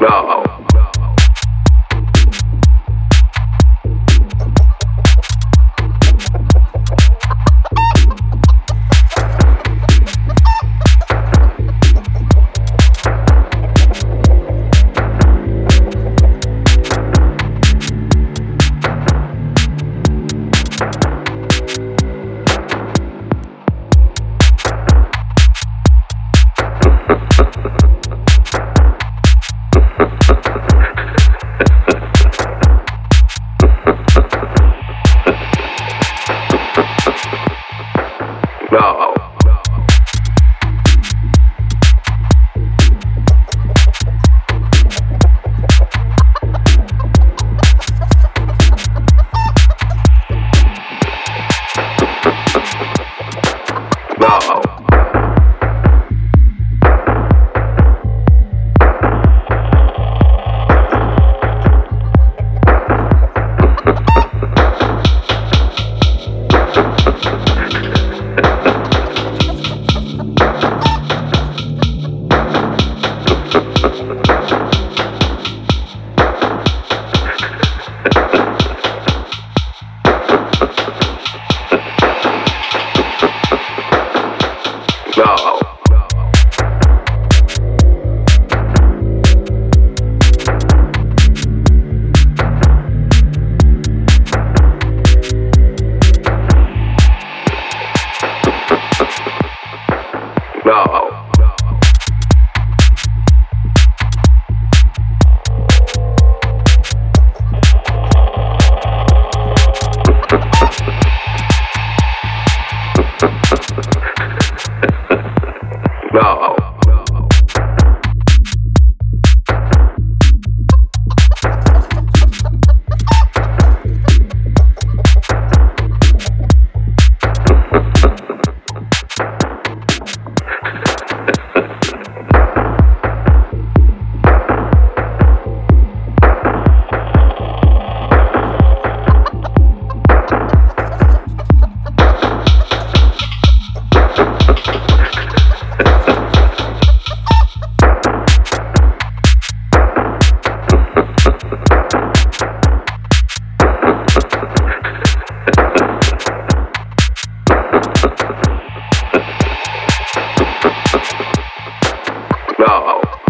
No. now. no go.